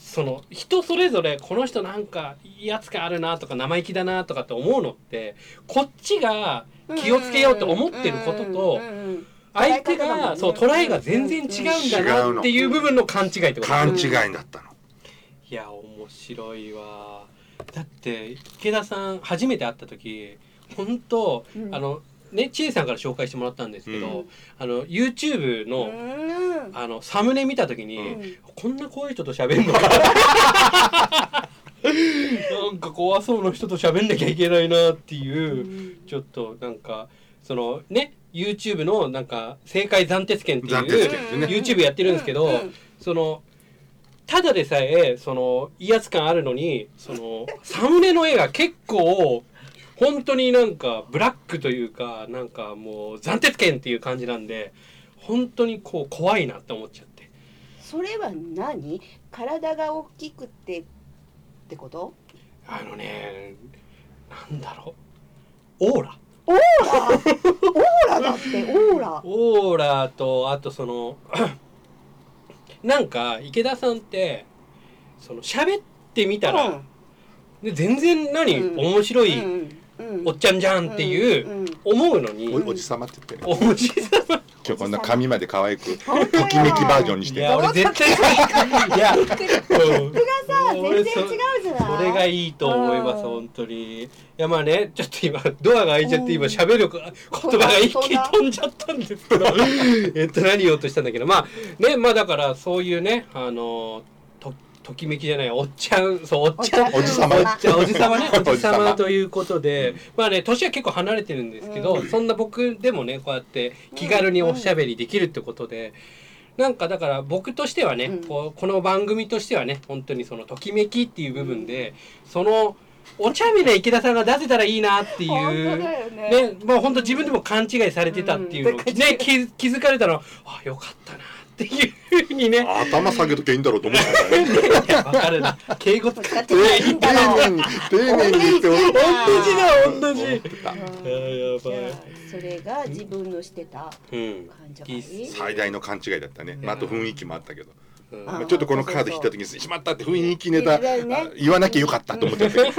その人それぞれこの人なんかいいやつがあるなとか生意気だなとかって思うのってこっちが気をつけようと思ってることと相手がそう捉えが全然違うんだなっていう部分の勘違いってこと勘違いだったの。いや面白いわ。だって池田さん初めて会った時本当、うん。あのね千恵さんから紹介してもらったんですけど、うん。あの YouTube の、うん。あのサムネ見た時に、うん。こんな怖い人と喋るの？か なんか怖そうな人と喋んなきゃいけないなっていう、ちょっとなんかそのね YouTube のなんか正解暫定権っていう YouTube やってるんですけど、うんうん。そのただでさえその威圧感あるのにそのサムネの絵が結構本当になんかブラックというかなんかもう暫定権っていう感じなんで本当にこう怖いなって思っちゃって。それは何？体が大きくてってこと？あのねなんだろう。オーラ。オーラ？オーラだってオーラ。オーラとあとその なんか池田さんってその喋ってみたら、で全然何、うん。面白いうんうんおっちゃんじゃんっていううんうん。思うのに、おおじさまって言ってね。おじさま。今日こんな髪まで可愛くときめきバージョンにしていや俺絶対いや、うん、さ全然違うじゃないそれがいいと思いますうん。本当に。いやまあねちょっと今ドアが開いちゃって今喋る言葉が一気に飛んじゃったんですけど。えっと何言おうとしたんだけど。まあねまあだからそういうねあのとときめきじゃないおっちゃんそうおっちゃん。おじさま。おじさまね。おじさま。まということで。まあね年は結構離れてるんですけど、そんな僕でもねこうやって気軽におしゃべりできるってことで。なんかだから僕としてはね、うん。こうこの番組としてはね本当にそのときめきっていう部分で、そのお茶目な池田さんが出せたらいいなっていうね。ねまあ本当自分でも勘違いされてたっていうのを、うん。ね気気づかれたのあよかったなっていうふうにね。頭下げときゃいいんだろうと思ってたわかるな。敬語使ってないんだろう丁寧に丁寧に言って同じ。同じ。だ同じやばい。あそれが自分のしてた。うん。感じがい。い最大の勘違いだったね、まあ、あと雰囲気もあったけど。うん。まあちょっとこのカード引いた時にしまったって雰囲気ネタ言わなきゃよかったと思ってて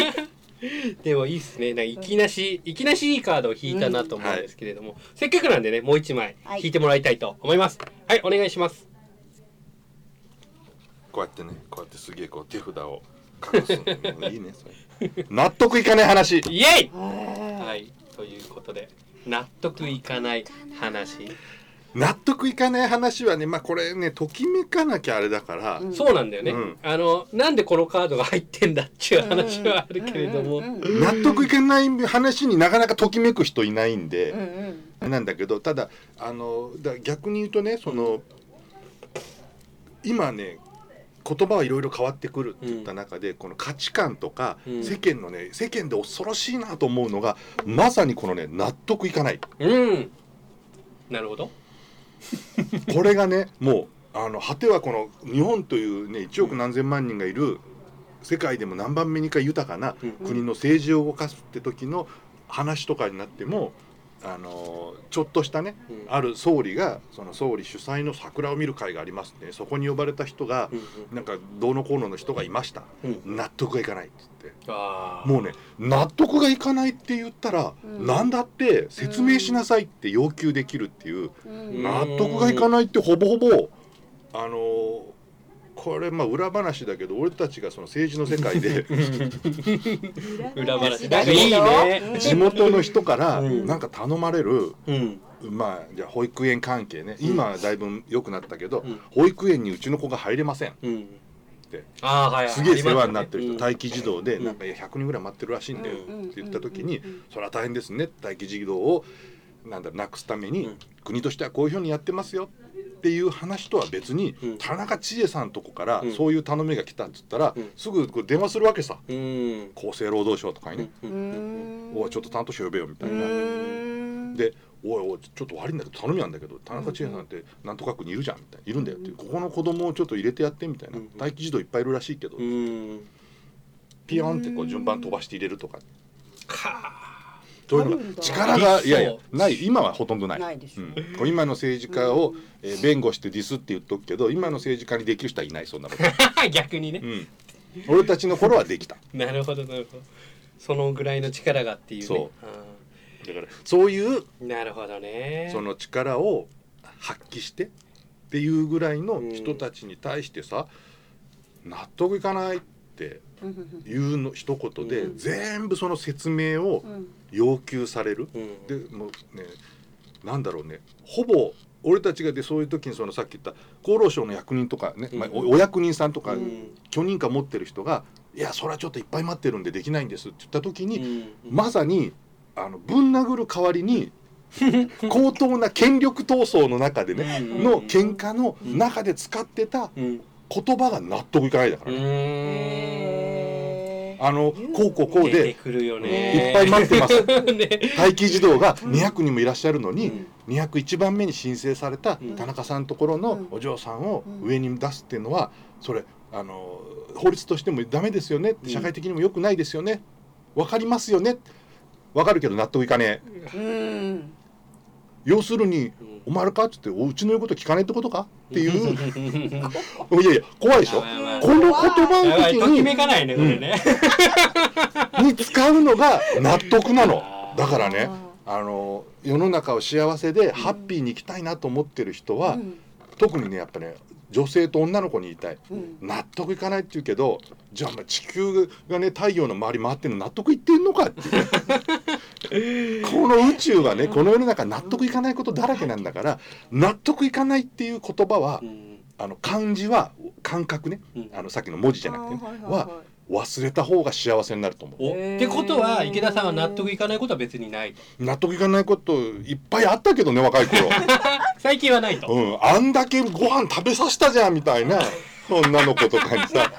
でもいいっすね。なんかいきなし、いきなしいいカードを引いたなと思うんですけれども、せっかくなんでね、もう一枚はい引いてもらいたいと思います。はい、お願いします。こうやってねこうやってすげえこう手札を隠すのいいねそれ 納得いかない話イエイははい、ということで、納得いかない話。納得いかない話はねまあこれねときめかなきゃあれだから、うん。そうなんだよね。うん。あの、なんでこのカードが入ってんだっていう話はあるけれども。うんうんうん納得いかない話になかなかときめく人いないんうんで、うん。なんだけどただあのだ逆に言うとねその、今ね言葉はいろいろ変わってくるって言った中で、この価値観とか、うん。世間のね世間で恐ろしいなと思うのがまさにこのね納得いかない。うん。なるほど。これがねもう。あの果てはこの日本というね1億何千万人がいる世界でも何番目にか豊かなうん。国の政治を動かすって時の話とかになってもあのちょっとしたねうん。ある総理がその総理主催の桜を見る会がありますねそこに呼ばれた人がうんなんかどうのこうのの人がいました。納得がいかないっつって。もうね納得がいかないって言ったらうん。何だって説明しなさいって要求できるっていううん。納得がいかないってほぼほぼあのこれまあ裏話だけど俺たちがその政治の世界で 裏話だけど。いいね。うん。地元の人からうん。なんか頼まれるうん。まあじゃあ保育園関係ね。今はだいぶ良くなったけどうん。保育園にうちの子が入れません。うん。て。ああ、はいはい。すげえ世話になってる人。うん。待機児童でうん。なんかいや100人ぐらい待ってるらしいんだようん。って言った時にうん。それは大変ですね。待機児童をなんだなくすためにうん。国としてはこういうふうにやってますよっていう話とは別にうん。田中千恵さんとこからうん。そういう頼みが来たっつったらうん。すぐこう電話するわけさ。うん。厚生労働省とかにね。おいちょっと担当者呼べよみたいな。うん。で「おいおいちょっと悪いんだけど頼みなんだけど田中千恵さんってなんとか区にいるじゃん」みたいな「いるんだよ」って「ここの子供をちょっと入れてやって」みたいな。うん。待機児童いっぱいいるらしいけど。うん。ピヨンってこう順番飛ばして入れるとか。かそういうの力がいやいやない今はほとんどない。ないですうん今の政治家を、えー弁護してディスって言っとくけど今の政治家にできる人はいないそんなこと、あ。逆にねう。ん、俺たちの頃はできた なるほどなるほど。そのぐらいの力がっていうね。そうだからそういううんなるほどね。その力を発揮してっていうぐらいの人たちに対してさ、納得いかないってうんいうの一言で、うん全部その説明をうん要求される、うん。でもうねなんだろうね。ほぼ俺たちがでそういう時にそのさっき言った厚労省の役人とかね、まあ、お役人さんとか、うん。許認可持ってる人が「いやそれはちょっといっぱい待ってるんでできないんです」って言った時に、うん。まさにあのぶん殴る代わりに 高等な権力闘争の中でね、うん。の喧嘩の中で使ってたうん。言葉が納得いかないだかうら、ねあのこうこうこうでくるよいね。っぱい待ってます。ね。待機児童が200人もいらっしゃるのに、うん。201番目に申請されたうん。田中さんのところのお嬢さんを上に出すっていうのはそれあの法律としてもダメですよねうん。社会的にも良くないですよね。わかりますよね。わかるけど納得いかねえ。うん要するにうん「お前あれか?」っつって「おうちの言うこと聞かねえってことか?」っていう。いうやいや怖いでしょ？この言葉の時にめかないねこれね。に使うのが納得なの。だからねあの世の中を幸せでハッピーに生きたいなと思ってる人は、うん。特にねやっぱね女性と女の子に言いたい。うん。納得いかないって言うけどじゃあ地球がね太陽の周り回ってるの納得いってんのかっていうこの宇宙はねこの世の中納得いかないことだらけなんだから納得いかないっていう言葉はうん。あの漢字は感覚ね。うん。あのさっきの文字じゃなくてね。はいはいは忘れた方が幸せになると思う。おってことは池田さんは納得いかないことは別にないと。納得いかないこといっぱいあったけどね若い頃。最近はないと。うん。あんだけご飯食べさせたじゃんみたいな。女の子とかにさ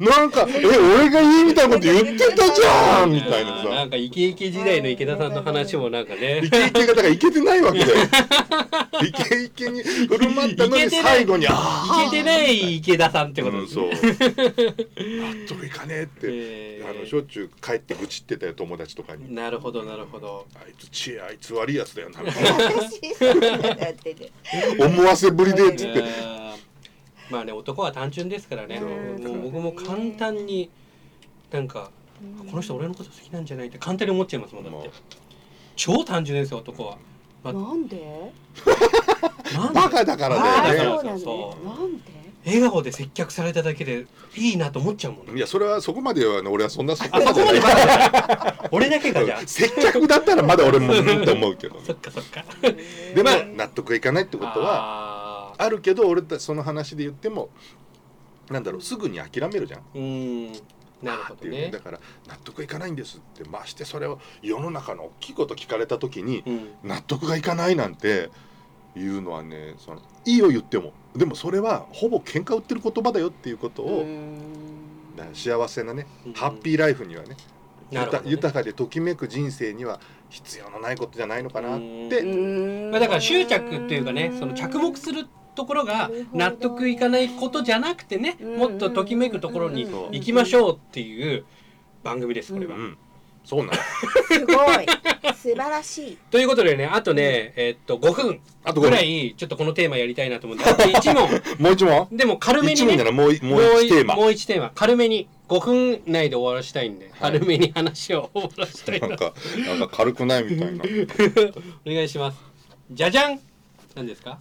なんか「え俺がいいみたいなこと言ってたじゃん」みたいなあーなさんかイケイケ時代の池田さんの話もなんかね。イ。ケイケがだからイケてないわけだよ イケイケに振る舞ったのに最後に「あいけてない池田さんってあ」うんことですね。そう納得いかねえって、えー。あのしょっちゅう帰って愚痴ってたよ友達とかに。なるほどなるほど。あいつ知恵あいつ悪いやつだよな 私そうだってね思わせぶりでっつって。あまあね男は単純ですからね。もう僕も簡単になんかあこの人俺のこと好きなんじゃないって簡単に思っちゃいますもんだって。超単純ですよ男は。まなんで？なんバカだからバカだからだよそうなんそだなんで？笑顔で接客されただけでいいなと思っちゃうもん。ねいやそれはそこまではね俺はそんなそこあそこまで俺だけがじゃあ接客だったらまだ俺もうんって思うけどそっかそっか。でも納得がいかないってことはああるけど俺たちその話で言ってもなんだろうすぐに諦めるじゃん。ーうーんなるほどね。っていうだから納得いかないんですってましてそれを世の中の大きいこと聞かれた時にうん。納得がいかないなんていうのはねそのいいよ言ってもでもそれはほぼ喧嘩売ってる言葉だよっていうことを、だから幸せなねうん。ハッピーライフにはねね。豊かでときめく人生には必要のないことじゃないのかなって。まあ、だから執着っていうかねその着目するところが納得いかないことじゃなくてねうんもっとときめくところに行きましょうっていう番組ですこれは。うんそうなの。すごい。素晴らしい。ということでねあとね、えっと5分ぐらいちょっとこのテーマやりたいなと思うんであと1問。もう一問？でも軽め一にね。問じゃないもういもう一テーマ。もう一テーマ。軽めに。5分内で終わらしたいんで、はい。軽めに話を終わらしたいななんかなんか軽くないみたいな。お願いします。じゃじゃん。何ですか？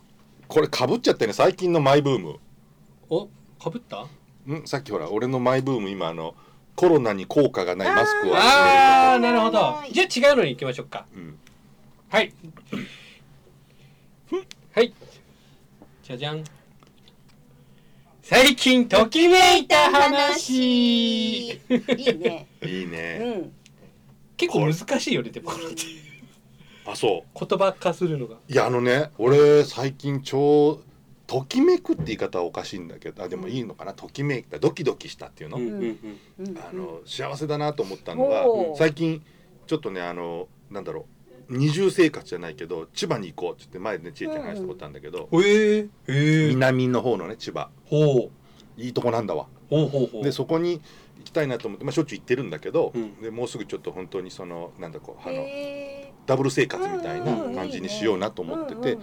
これかぶっちゃってね。最近のマイブーム。おかぶった？んさっきほら俺のマイブーム今あのコロナに効果がないマスクをああなるほど。はいじゃあ違うのに行きましょうか。とうん。はい。はい。じゃじゃん。最近ときめいた話。いいね。いいうねん。結構難しいよねでもこれってあそう。言葉化するのが。いやあのね俺最近超ときめくって言い方はおかしいんだけどあでもいいのかな？ときめいたドキドキしたっていうの、あの幸せだなと思ったのが最近ちょっとねあのなんだろう二重生活じゃないけど千葉に行こうって言って前ねちえちゃんが話したことあるんだけど、ええええ南の方のね千葉。ほう。いいとこなんだわ。ほうほうほう。でそこに行きたいなと思って、まあ、しょっちゅう行ってるんだけど、うん。でもうすぐちょっと本当にそのなんだこうあのへダブル生活みたいな感じにしようなと思ってて、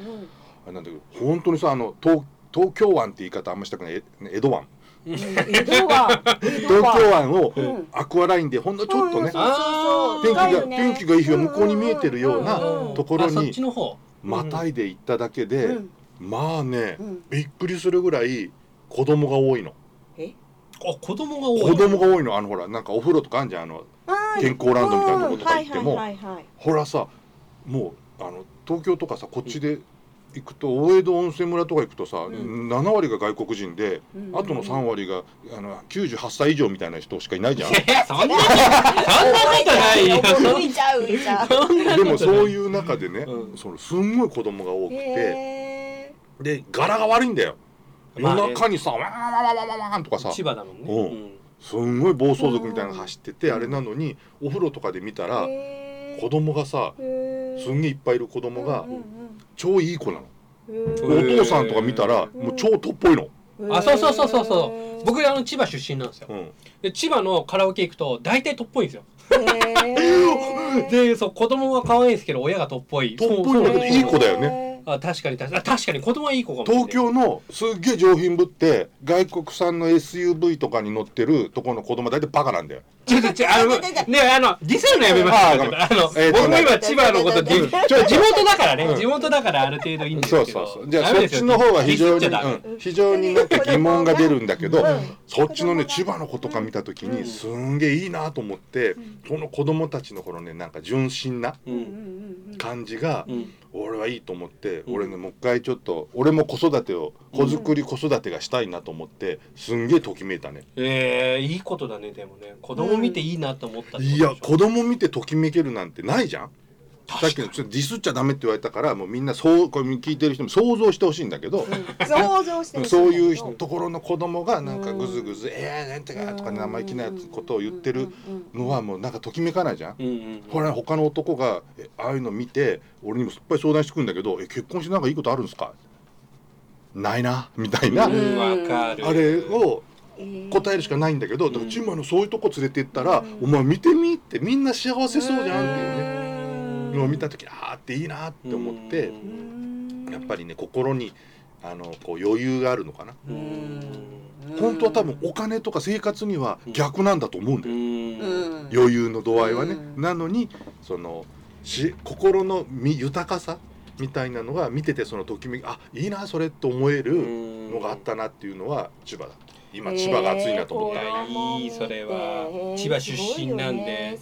あれなんだけど本当にさあの東東京湾って言い方あんましたくない。え江戸湾。江戸湾。東京湾をうん。アクアラインでほんのちょっとね、天気が、天気がいい日は向こうに見えてるようなうんところにちの方。またいで行っただけで、うん。まあね、うん。びっくりするぐらい子供が多いの。子供が多い。子供が多いの。あのほらなんかお風呂とかあんじゃん。あの健康ランドみたいなとことか行ってもほらさもうあの東京とかさこっちで行くと大江戸温泉村とか行くとさ、ん。7割が外国人で、うん。あとの3割があの98歳以上みたいな人しかいないじゃん。え そんなにそんなことない。よでもそうういう中でね、うん。そのすんごい子供が多くてへで柄が悪いんだよ。夜中にさ、わーわーわーわーわーんとかさ。千葉だもんね。うん。うんすんごい暴走族みたいなのが走ってて、うん。あれなのにお風呂とかで見たらー。子供がさすんげえいっぱいいる子供が超いい子なの。お父さんとか見たらもう超トップっぽいの。あそうそうそうそうそう。僕あの千葉出身なんですよ。うん。で千葉のカラオケ行くと大体トップっぽいんですよ。でそう子供は可愛いですけど親がトップっぽい。トップっぽいんだけどいい子だよねあ確かに確かに確かに子供はいい子かもしれない東京のすっげえ上品ぶって外国産の SUV とかに乗ってるところの子供大体バカなんだよ。ちょっとちょあのちょちょちょねあのディスるのやめましょう。あの、えーと僕も今千葉のことディスちょ地元だからね、うん。地元だからある程度いいんですそうけど。そうそう。じゃあそっちの方は非常に、非常になんか疑問が出るんだけど、うん。そっちのね千葉の子とか見た時うん。にすんげえいいなと思って、その子供たちの頃ねなんか純真な感じがうん。俺はいいと思って、うん。俺ねもう一回ちょっと俺も子育てを子作り子育てがしたいなと思ってすんげえときめいたね。えー、いいことだねでもね。子供見ていいなと思ったいや子供見てときめけるなんてないじゃん。さっ確かにきのちょっとディスっちゃダメって言われたからもうみんなそうこれ聞いてる人も想像してほしいんだけど、想像してほしそういうところの子供がなんかぐずぐず「えー、なんてか」とか生意気なやつことを言ってるのはもうなんかときめかないじゃん。うんうんこれ他の男がえああいうの見て俺にもいっぱい相談してくるんだけど「え結婚してなんかいいことあるんですか?」ないなみたいな、あれをうん答えるしかないんだけど、だからうんチームのそういうとこ連れてったら、うん。お前見てみってみんな幸せそうじゃんっていうね。うん。のを見た時あーっていいなって思ってうん。やっぱりね心にあのこう余裕があるのかな。本当は多分お金とか生活には逆なんだと思うんだよ、余裕の度合いはね、うん。なのにそのし心のみ豊かさみたいなのが見ててそのときめきあいいなそれと思えるのがあったなっていうのは千葉だ今千葉が熱いなと思った、いいそれは。千葉出身なんで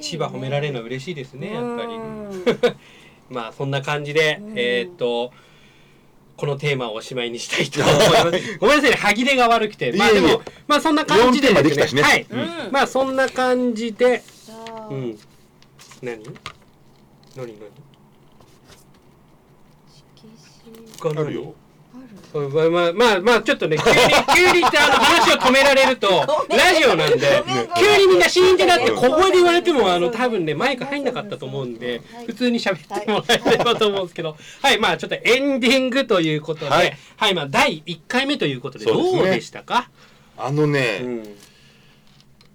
千葉褒められるのは嬉しいですねやっぱり。まあそんな感じで、うん。えーっとこのテーマをおしまいにしたいと思います。ごめんなさいね、歯切れが悪くて。まあいえいえ。でも、まあそんな感じで四テーマできたしね。はい。うん。まあそんな感じで、うん。何？何？何？あるよ紙あまあまあまあちょっとね急に急にってあの話を止められると ラジオなんで急にみんなシーンってなってうん小声で言われてもあの多分ねマイク入んなかったと思うんではい。普通に喋ってもらえればと思うんですけど。はい。まあちょっとエンディングということでははいいまあ第1回目ということでどうでしたか？あのね、うん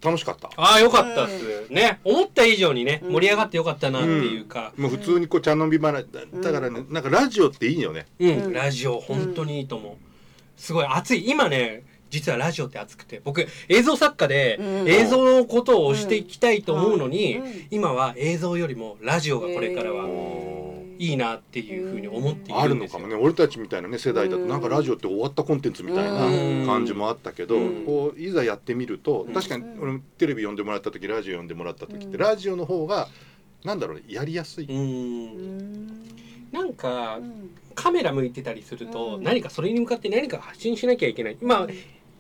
楽しかった。ああよかったっす。ね。思った以上にね盛り上がってよかったなっていうか。もう普通にこう茶飲み話だ。だからね、なんかラジオっていいよね。うん、うん。ラジオ本当にいいと思う、すごい熱い。今ね実はラジオって熱くて。僕映像作家でうん。映像のことをしていきたいと思うのに、うん。今は映像よりもラジオがこれからはいいなっていうふうに思っていあるるんですよ。のかもね。俺たちみたいなね世代だとうん。なんかラジオって終わったコンテンツみたいうん。な感じもあったけど、うん。こういざやってみるとうん。確かに俺もテレビ呼んでもらった時ラジオ呼んでもらった時ってうん。ラジオの方がなんだろうねやりやすい、なんかうん。カメラ向いてたりするとうん。何かそれに向かって何か発信しなきゃいけない。まあ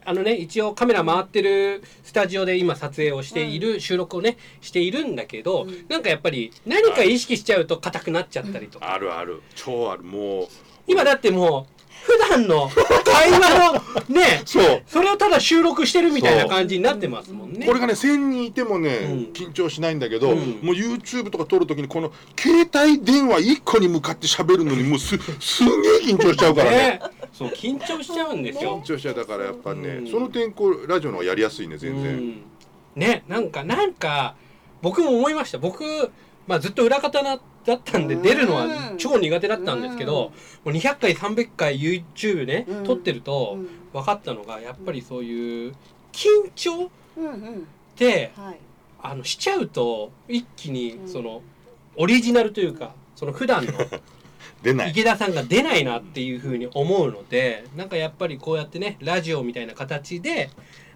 あのね一応カメラ回ってるスタジオで今撮影をしている、収録をねしているんだけど、うん。なんかやっぱり何か意識しちゃうと硬くなっちゃったりとか、ある。ある。超ある。もう。今だってもう普段の会話のねそう。それをただ収録してるみたいな感じになってますもんね。これがね1,000人いてもね、うん。緊張しないんだけど、うん。もう YouTube とか撮る時にこの携帯電話1個に向かって喋るのにもうすすんげえ緊張しちゃうからね。ねそう緊張しちゃうんですよ。緊。張しちゃうだからやっぱね、うん。その点こうラジオの方がやりやすいね全然、うん。ねなんかなんか僕も思いました。僕、まあ、ずっと裏方なだったんでうん。出るのは超苦手だったんですけど、もう200回300回 YouTube ね、うん。撮ってるとうん。分かったのがやっぱりそういう緊張っうんうん。てはい。あのしちゃうと一気にうん。そのオリジナルというかその普段の 出ない。池田さんが出ないなっていうふうに思うのでなんかやっぱりこうやってねラジオみたいな形で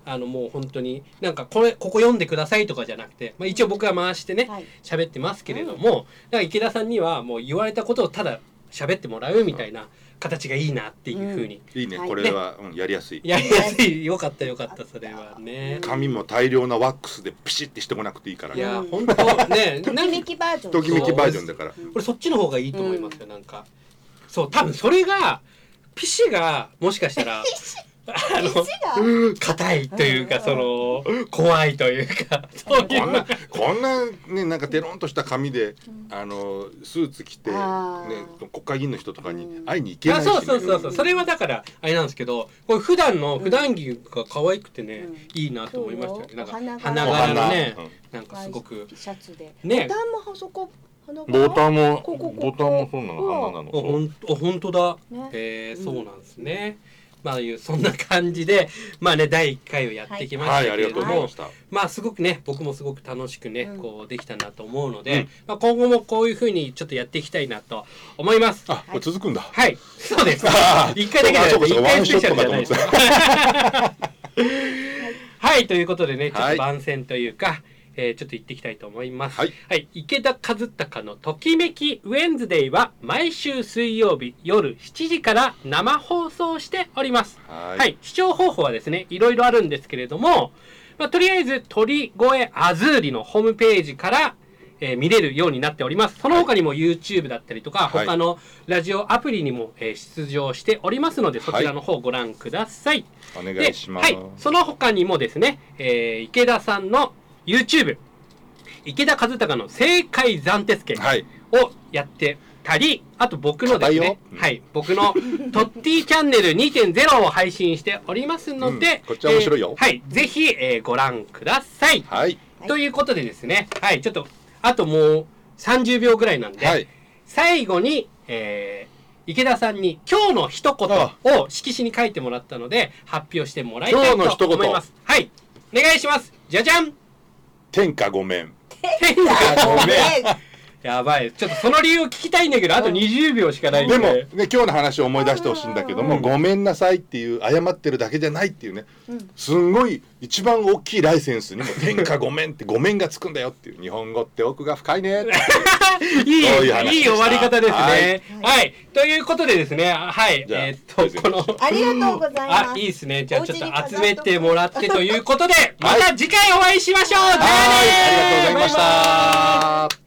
あのもう本当になんかこれここ読んでくださいとかじゃなくて、まあ、一応僕が回してねはい。喋ってますけれども、なんか池田さんにはもう言われたことをただ喋ってもらうみたいな形がいいなっていうふうに、いいね。はい。これは、うん、やりやすい。やりやすい。よかったよかったそれは。ね。髪も大量なワックスでピシッてしてこなくていいからね。いやうん。本当ね。ときめきバージョン。ときめきバージョンだから。これそっちの方がいいと思いますよ、なんか。そう多分それがピシがもしかしたら あの石が 硬いというかうんその怖いというか。そういう。こんなこんなねなんかテロンとした髪であのスーツ着て、ねあ、国会議員の人とかにうん。会いに行けないし、ね。あそうそうそうそう。それはだからあれなんですけどこれ普段の普段着が可愛くてね、うん。いいなと思いましたよ。ねなんか花お柄のねうん。なんかすごくシャツで。ね。ボタンもあそこ花ボタンもここここ。ボタンもそうなの花なの？おほんお本当だ、ね。えーうんそうなんですね、まあいう そんな感じでまあね第1回をやってきましたけれども、まあすごくね僕もすごく楽しくね、うん。こうできたなと思うので、うん。まあ、今後もこういうふうにちょっとやっていきたいなと思います。あこれ続くんだ、はい、そうです。一回だけじゃ一回スペシャルじゃないです。はい、ということでね、ちょっはい。と番宣というか、えーちょっと行っていきたいと思います。はい、池田和孝のときめきウェンズデイは毎週水曜日夜7時から生放送しております。ははい、視聴方法はですね、いろいろあるんですけれども、まあ、とりあえず鳥越アズーリのホームページから、えー見れるようになっております。その他にも YouTube だったりとか、はい。他のラジオアプリにも、えー出場しておりますので、そちらの方ご覧ください。お願でいします、はい、その他にもですね、えー池田さんの YouTube、池田和孝の正解暫定付をやってたり、あと僕のですねはい、僕の トッティチャンネル2.0を配信しておりますので、うん。こっちは面白いよ。えーはい、ぜひ、えーご覧ください。はい。はいということでですね、はい、ちょっと、あともう30秒ぐらいなんで、はい。最後に、えー池田さんに今日の一言あを色紙に書いてもらったので発表してもらいたいと思います。はい。お願いします。じゃじゃん天下ごめん。天下ごめん。やばい。ちょっとその理由を聞きたいんだけどあと20秒しかないんで。でも、ね、今日の話を思い出してほしいんだけども、うん。ごめんなさいっていう謝ってるだけじゃないっていうねうん。すんごい一番大きいライセンスにも「天下ごめん」って「ごめん」がつくんだよっていう日本語って奥が深いねって。いいいいい終わり方ですね。ははい。い、ということでですね、はい、えーっとこのありがとうございます。あいいですね。じゃあちょっと集めてもらってということで、また次回お会いしましょう。じゃあねーはい。ありがとうございましバイバーイた